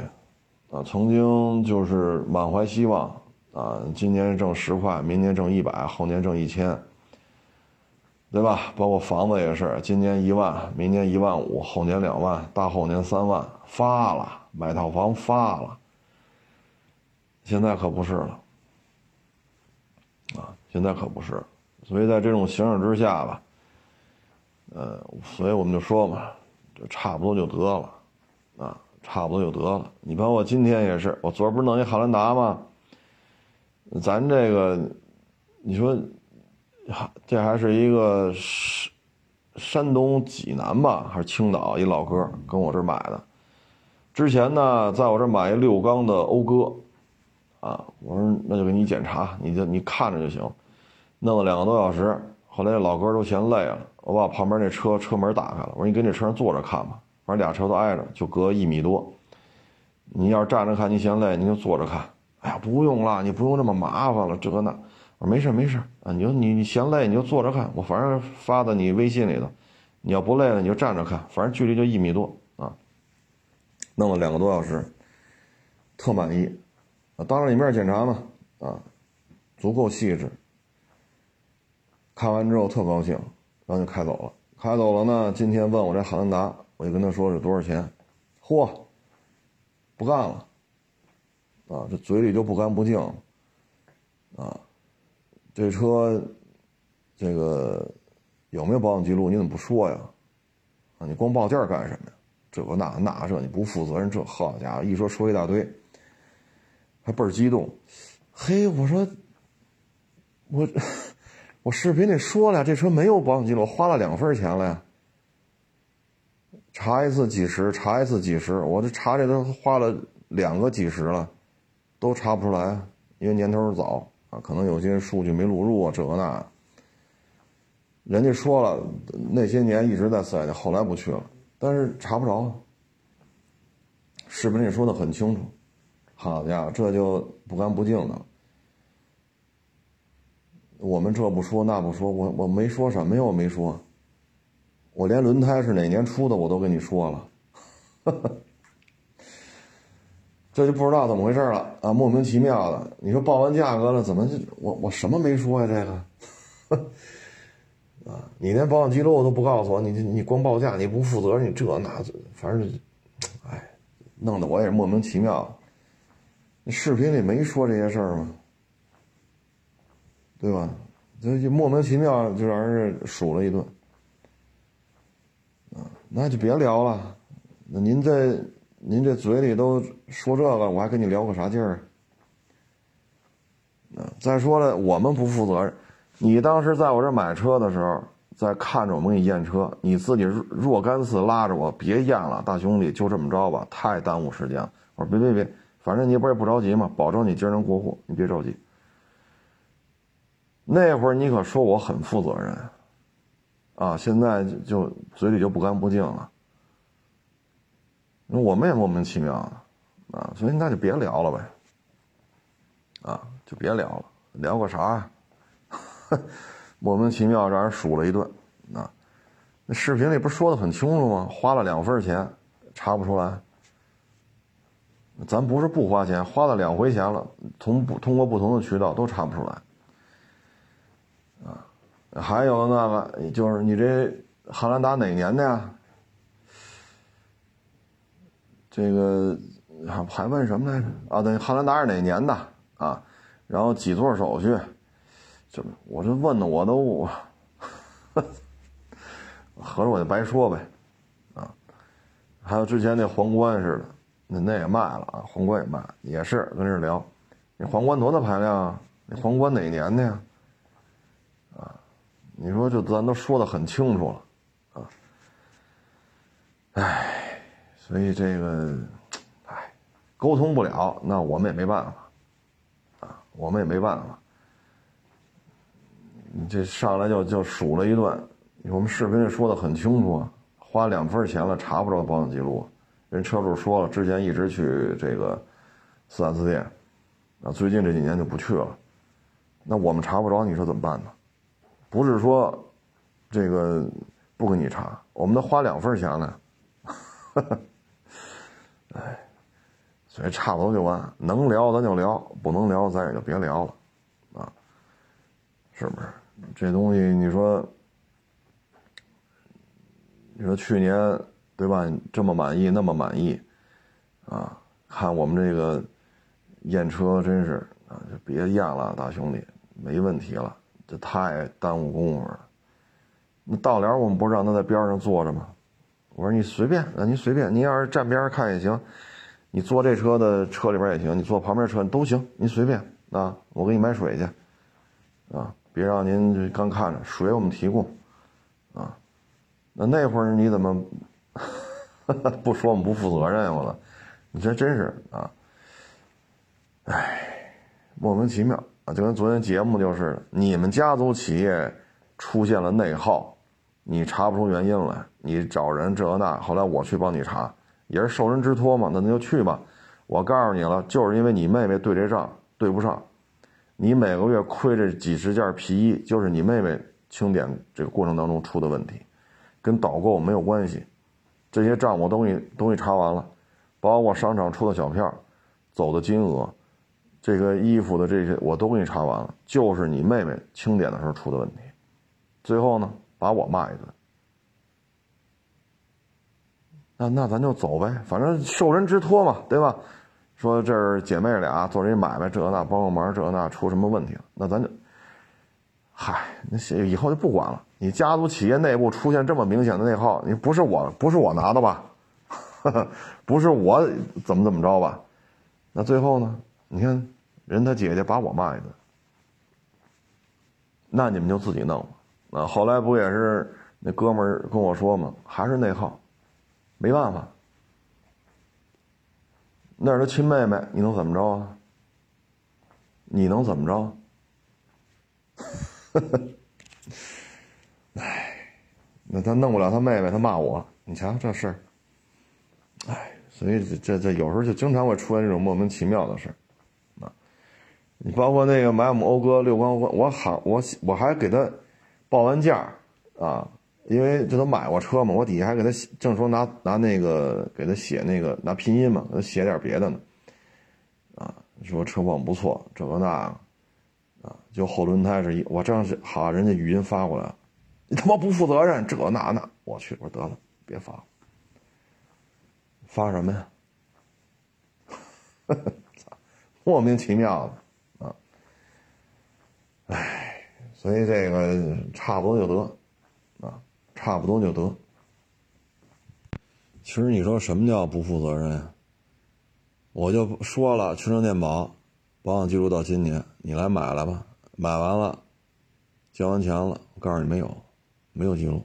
啊，曾经就是满怀希望，啊，今年挣十块，明年挣一百，后年挣一千。对吧？包括房子也是，今年一万，明年一万五，后年两万，大后年三万，发了，买套房发了。现在可不是了，啊，现在可不是。所以在这种形势之下吧，呃，所以我们就说嘛，就差不多就得了，啊，差不多就得了。你包括今天也是，我昨儿不是弄一汉兰达吗？咱这个，你说。这还是一个山山东济南吧，还是青岛一老哥跟我这儿买的。之前呢，在我这儿买一六缸的讴歌，啊，我说那就给你检查，你就你看着就行。弄了两个多小时，后来老哥都嫌累了，我把旁边那车车门打开了，我说你跟这车上坐着看吧，反正俩车都挨着，就隔一米多。你要是站着看你嫌累，你就坐着看。哎呀，不用了，你不用这么麻烦了，这那。我说没事没事啊，你就你你嫌累你就坐着看，我反正发到你微信里头，你要不累了你就站着看，反正距离就一米多啊。弄了两个多小时，特满意，啊，当着你面检查嘛，啊，足够细致。看完之后特高兴，然后就开走了。开走了呢，今天问我这汉兰达，我就跟他说是多少钱，嚯，不干了，啊，这嘴里就不干不净，啊，这车，这个有没有保养记录？你怎么不说呀？啊，你光报价干什么呀？这个那那这你不负责任，这好家伙，一说说一大堆，还倍儿激动。嘿，我说我。我视频里说了，这车没有保养记录，花了两份钱了呀。查一次几十，查一次几十，我这查这都花了两个几十了，都查不出来，因为年头早啊，可能有些数据没录入啊，这个那。人家说了，那些年一直在四 S 店，后来不去了，但是查不着。视频里说的很清楚，好家伙，这就不干不净的。我们这不说那不说，我我没说什么呀，我没说，我连轮胎是哪年出的我都跟你说了，这就不知道怎么回事了啊，莫名其妙的。你说报完价格了，怎么就我我什么没说呀？这个 啊，你连保养记录都不告诉我，你你光报价，你不负责，你这那反正，哎，弄得我也莫名其妙。视频里没说这些事儿吗？对吧？这就莫名其妙就让人数了一顿，啊，那就别聊了。那您这您这嘴里都说这个，我还跟你聊个啥劲儿？啊，再说了，我们不负责任。你当时在我这买车的时候，在看着我们给你验车，你自己若干次拉着我别验了，大兄弟，就这么着吧，太耽误时间了。我说别别别，反正你不是也不着急嘛，保证你今儿能过户，你别着急。那会儿你可说我很负责任，啊，现在就嘴里就不干不净了。我们也莫名其妙的，啊，所以那就别聊了呗，啊，就别聊了，聊个啥呀？莫名其妙让人数了一顿，啊，那视频里不说的很清楚吗？花了两份钱，查不出来。咱不是不花钱，花了两回钱了，从不通过不同的渠道都查不出来。啊还有那个，就是你这汉兰达哪年的呀？这个还还问什么来着？啊，对，汉兰达是哪年的啊？然后几座手续？就我这问的我都我，合着我就白说呗，啊？还有之前那皇冠似的，那那也卖了啊，皇冠也卖，也是跟这聊。你皇冠多大排量啊？你皇冠哪年的呀？啊你说这咱都说的很清楚了，啊，唉，所以这个，唉，沟通不了，那我们也没办法，啊，我们也没办法。你这上来就就数了一段，我们视频里说的很清楚啊，花两份钱了查不着保养记录，人车主说了，之前一直去这个四 S 店，啊，最近这几年就不去了，那我们查不着，你说怎么办呢？不是说，这个不给你查，我们都花两份钱了，哎，所以差不多就完，能聊咱就聊，不能聊咱也就别聊了，啊，是不是？这东西你说，你说去年对吧？这么满意，那么满意，啊，看我们这个验车真是啊，就别验了，大兄弟，没问题了。这太耽误功夫了。那到了，我们不是让他在边上坐着吗？我说你随便，那您随便，您要是站边看也行，你坐这车的车里边也行，你坐旁边车都行，您随便啊。我给你买水去，啊，别让您刚看着水我们提供，啊。那那会儿你怎么 不说我们不负责任我了？你这真是啊，哎，莫名其妙啊。就跟昨天节目就是，你们家族企业出现了内耗，你查不出原因来，你找人这那，后来我去帮你查，也是受人之托嘛，那你就去吧。我告诉你了，就是因为你妹妹对这账对不上，你每个月亏这几十件皮衣，就是你妹妹清点这个过程当中出的问题，跟导购没有关系。这些账我都给你都给你查完了，包括商场出的小票，走的金额，这个衣服的这些我都给你查完了，就是你妹妹清点的时候出的问题。最后呢，把我骂一顿。那那咱就走呗，反正受人之托嘛，对吧？说这是姐妹俩做这买卖，这那帮个忙，这那出什么问题了？那咱就，嗨，那以后就不管了。你家族企业内部出现这么明显的内耗，你不是我，不是我拿的吧？不是我怎么怎么着吧？那最后呢？你看人他姐姐把我骂一顿，那你们就自己弄吧。那后来不也是那哥们儿跟我说吗？还是内耗，没办法。那是他亲妹妹，你能怎么着啊？你能怎么着？哎，那他弄不了他妹妹，他骂我。你瞧这事儿，哎，所以这这这有时候就经常会出现这种莫名其妙的事儿啊。你包括那个买我们讴歌六光，我好我我还给他报完价啊，因为这都买过车嘛，我底下还给他正说拿拿那个给他写那个拿拼音嘛，给他写点别的呢，啊，说车况不错，这个那个，啊，就后轮胎是一，我这样是好，人家语音发过来了。你他妈不负责任，这那那，我去，我说得了，别发了，发什么呀？莫名其妙的啊！哎，所以这个差不多就得啊，差不多就得。其实你说什么叫不负责任呀？我就说了，全程电保，保养记录到今年，你来买了吧，买完了，交完钱了，我告诉你没有。没有记录，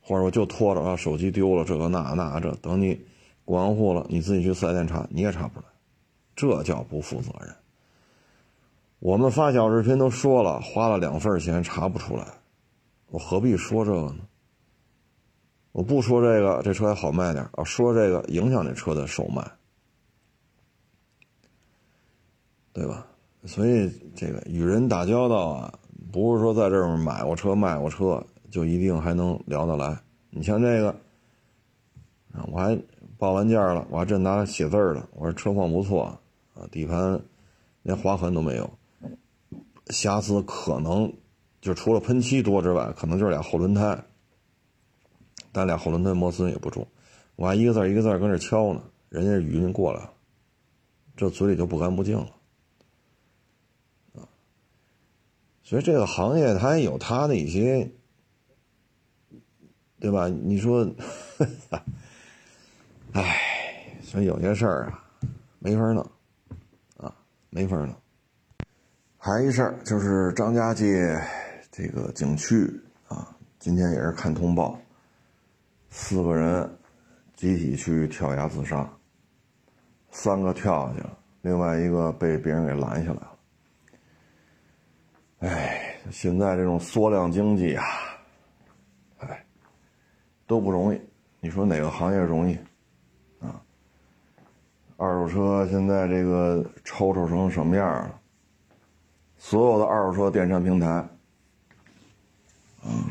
或者我就拖着啊，手机丢了，这个那那这，等你过完户了，你自己去四 S 店查，你也查不出来，这叫不负责任。我们发小视频都说了，花了两份钱查不出来，我何必说这个呢？我不说这个，这车还好卖点啊，说这个影响这车的售卖，对吧？所以这个与人打交道啊。不是说在这儿买过车卖过车就一定还能聊得来。你像这个，啊，我还报完价了，我还正拿写字了。我说车况不错，啊，底盘连划痕都没有，瑕疵可能就除了喷漆多之外，可能就是俩后轮胎，但俩后轮胎磨损也不重。我还一个字一个字跟这敲呢，人家语音过来了，这嘴里就不干不净了。所以这个行业它也有它的一些，对吧？你说，唉，所以有些事儿啊，没法弄，啊，没法弄。还一事儿就是张家界这个景区啊，今天也是看通报，四个人集体去跳崖自杀，三个跳下去了，另外一个被别人给拦下来了。哎，现在这种缩量经济啊，哎，都不容易。你说哪个行业容易？啊，二手车现在这个抽抽成什么样了？所有的二手车电商平台，啊，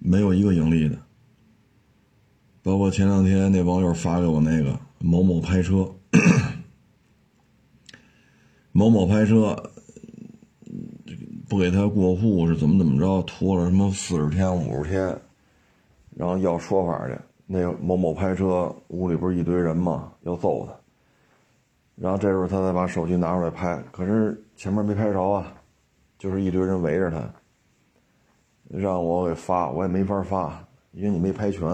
没有一个盈利的。包括前两天那网友发给我那个某某拍车，某某拍车。不给他过户是怎么怎么着？拖了什么四十天五十天，然后要说法去。那某某拍车屋里不是一堆人吗？要揍他。然后这时候他才把手机拿出来拍，可是前面没拍着啊，就是一堆人围着他，让我给发，我也没法发，因为你没拍全，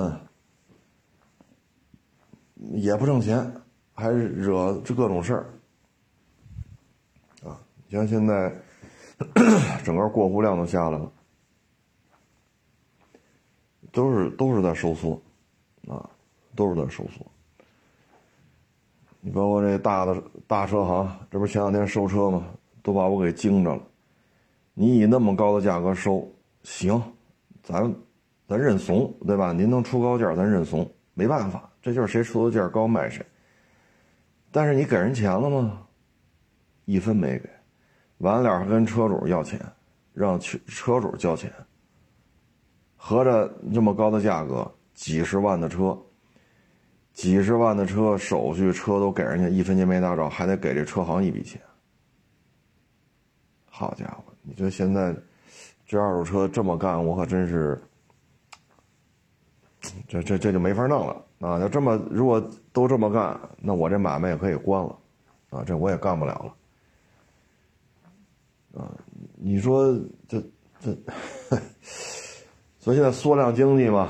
也不挣钱，还惹这各种事儿啊！像现在。整个过户量都下来了，都是都是在收缩，啊，都是在收缩。你包括这大的大车行，这不是前两天收车吗？都把我给惊着了。你以那么高的价格收，行，咱咱认怂，对吧？您能出高价，咱认怂，没办法，这就是谁出的价高卖谁。但是你给人钱了吗？一分没给。完了还跟车主要钱，让车车主交钱，合着这么高的价格，几十万的车，几十万的车手续车都给人家一分钱没打着，还得给这车行一笔钱。好家伙，你说现在这二手车这么干，我可真是，这这这就没法弄了啊！要这么如果都这么干，那我这买卖也可以关了。啊，这我也干不了了，啊，你说这这，所以现在缩量经济嘛，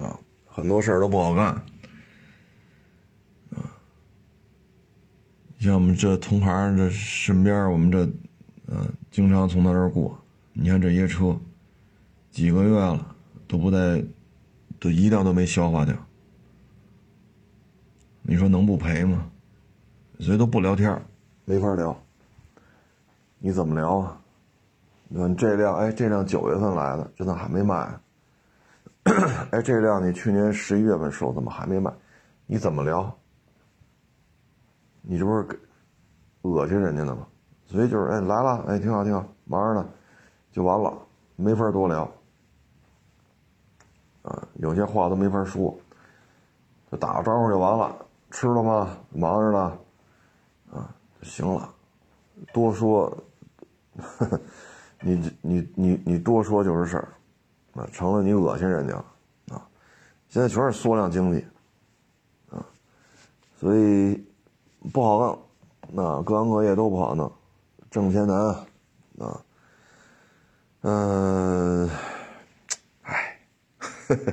啊，很多事儿都不好干，啊，像我们这同行这身边，我们这，嗯，经常从他这儿过，你看这些车，几个月了都不带，都一辆都没消化掉，你说能不赔吗？所以都不聊天没法聊。你怎么聊啊？你看这辆，哎，这辆九月份来的，这咋还没卖？哎，这辆你去年十一月份收，怎么还没卖？你怎么聊？你这不是恶心人家呢吗？所以就是，哎，来了，哎，挺好，挺好，忙着呢，就完了，没法多聊。啊，有些话都没法说，就打个招呼就完了。吃了吗？忙着呢。啊，行了，多说，你你你你多说就是事儿，成了你恶心人家，啊，现在全是缩量经济，啊，所以不好弄，那各行各业都不好弄，挣钱难，啊，嗯。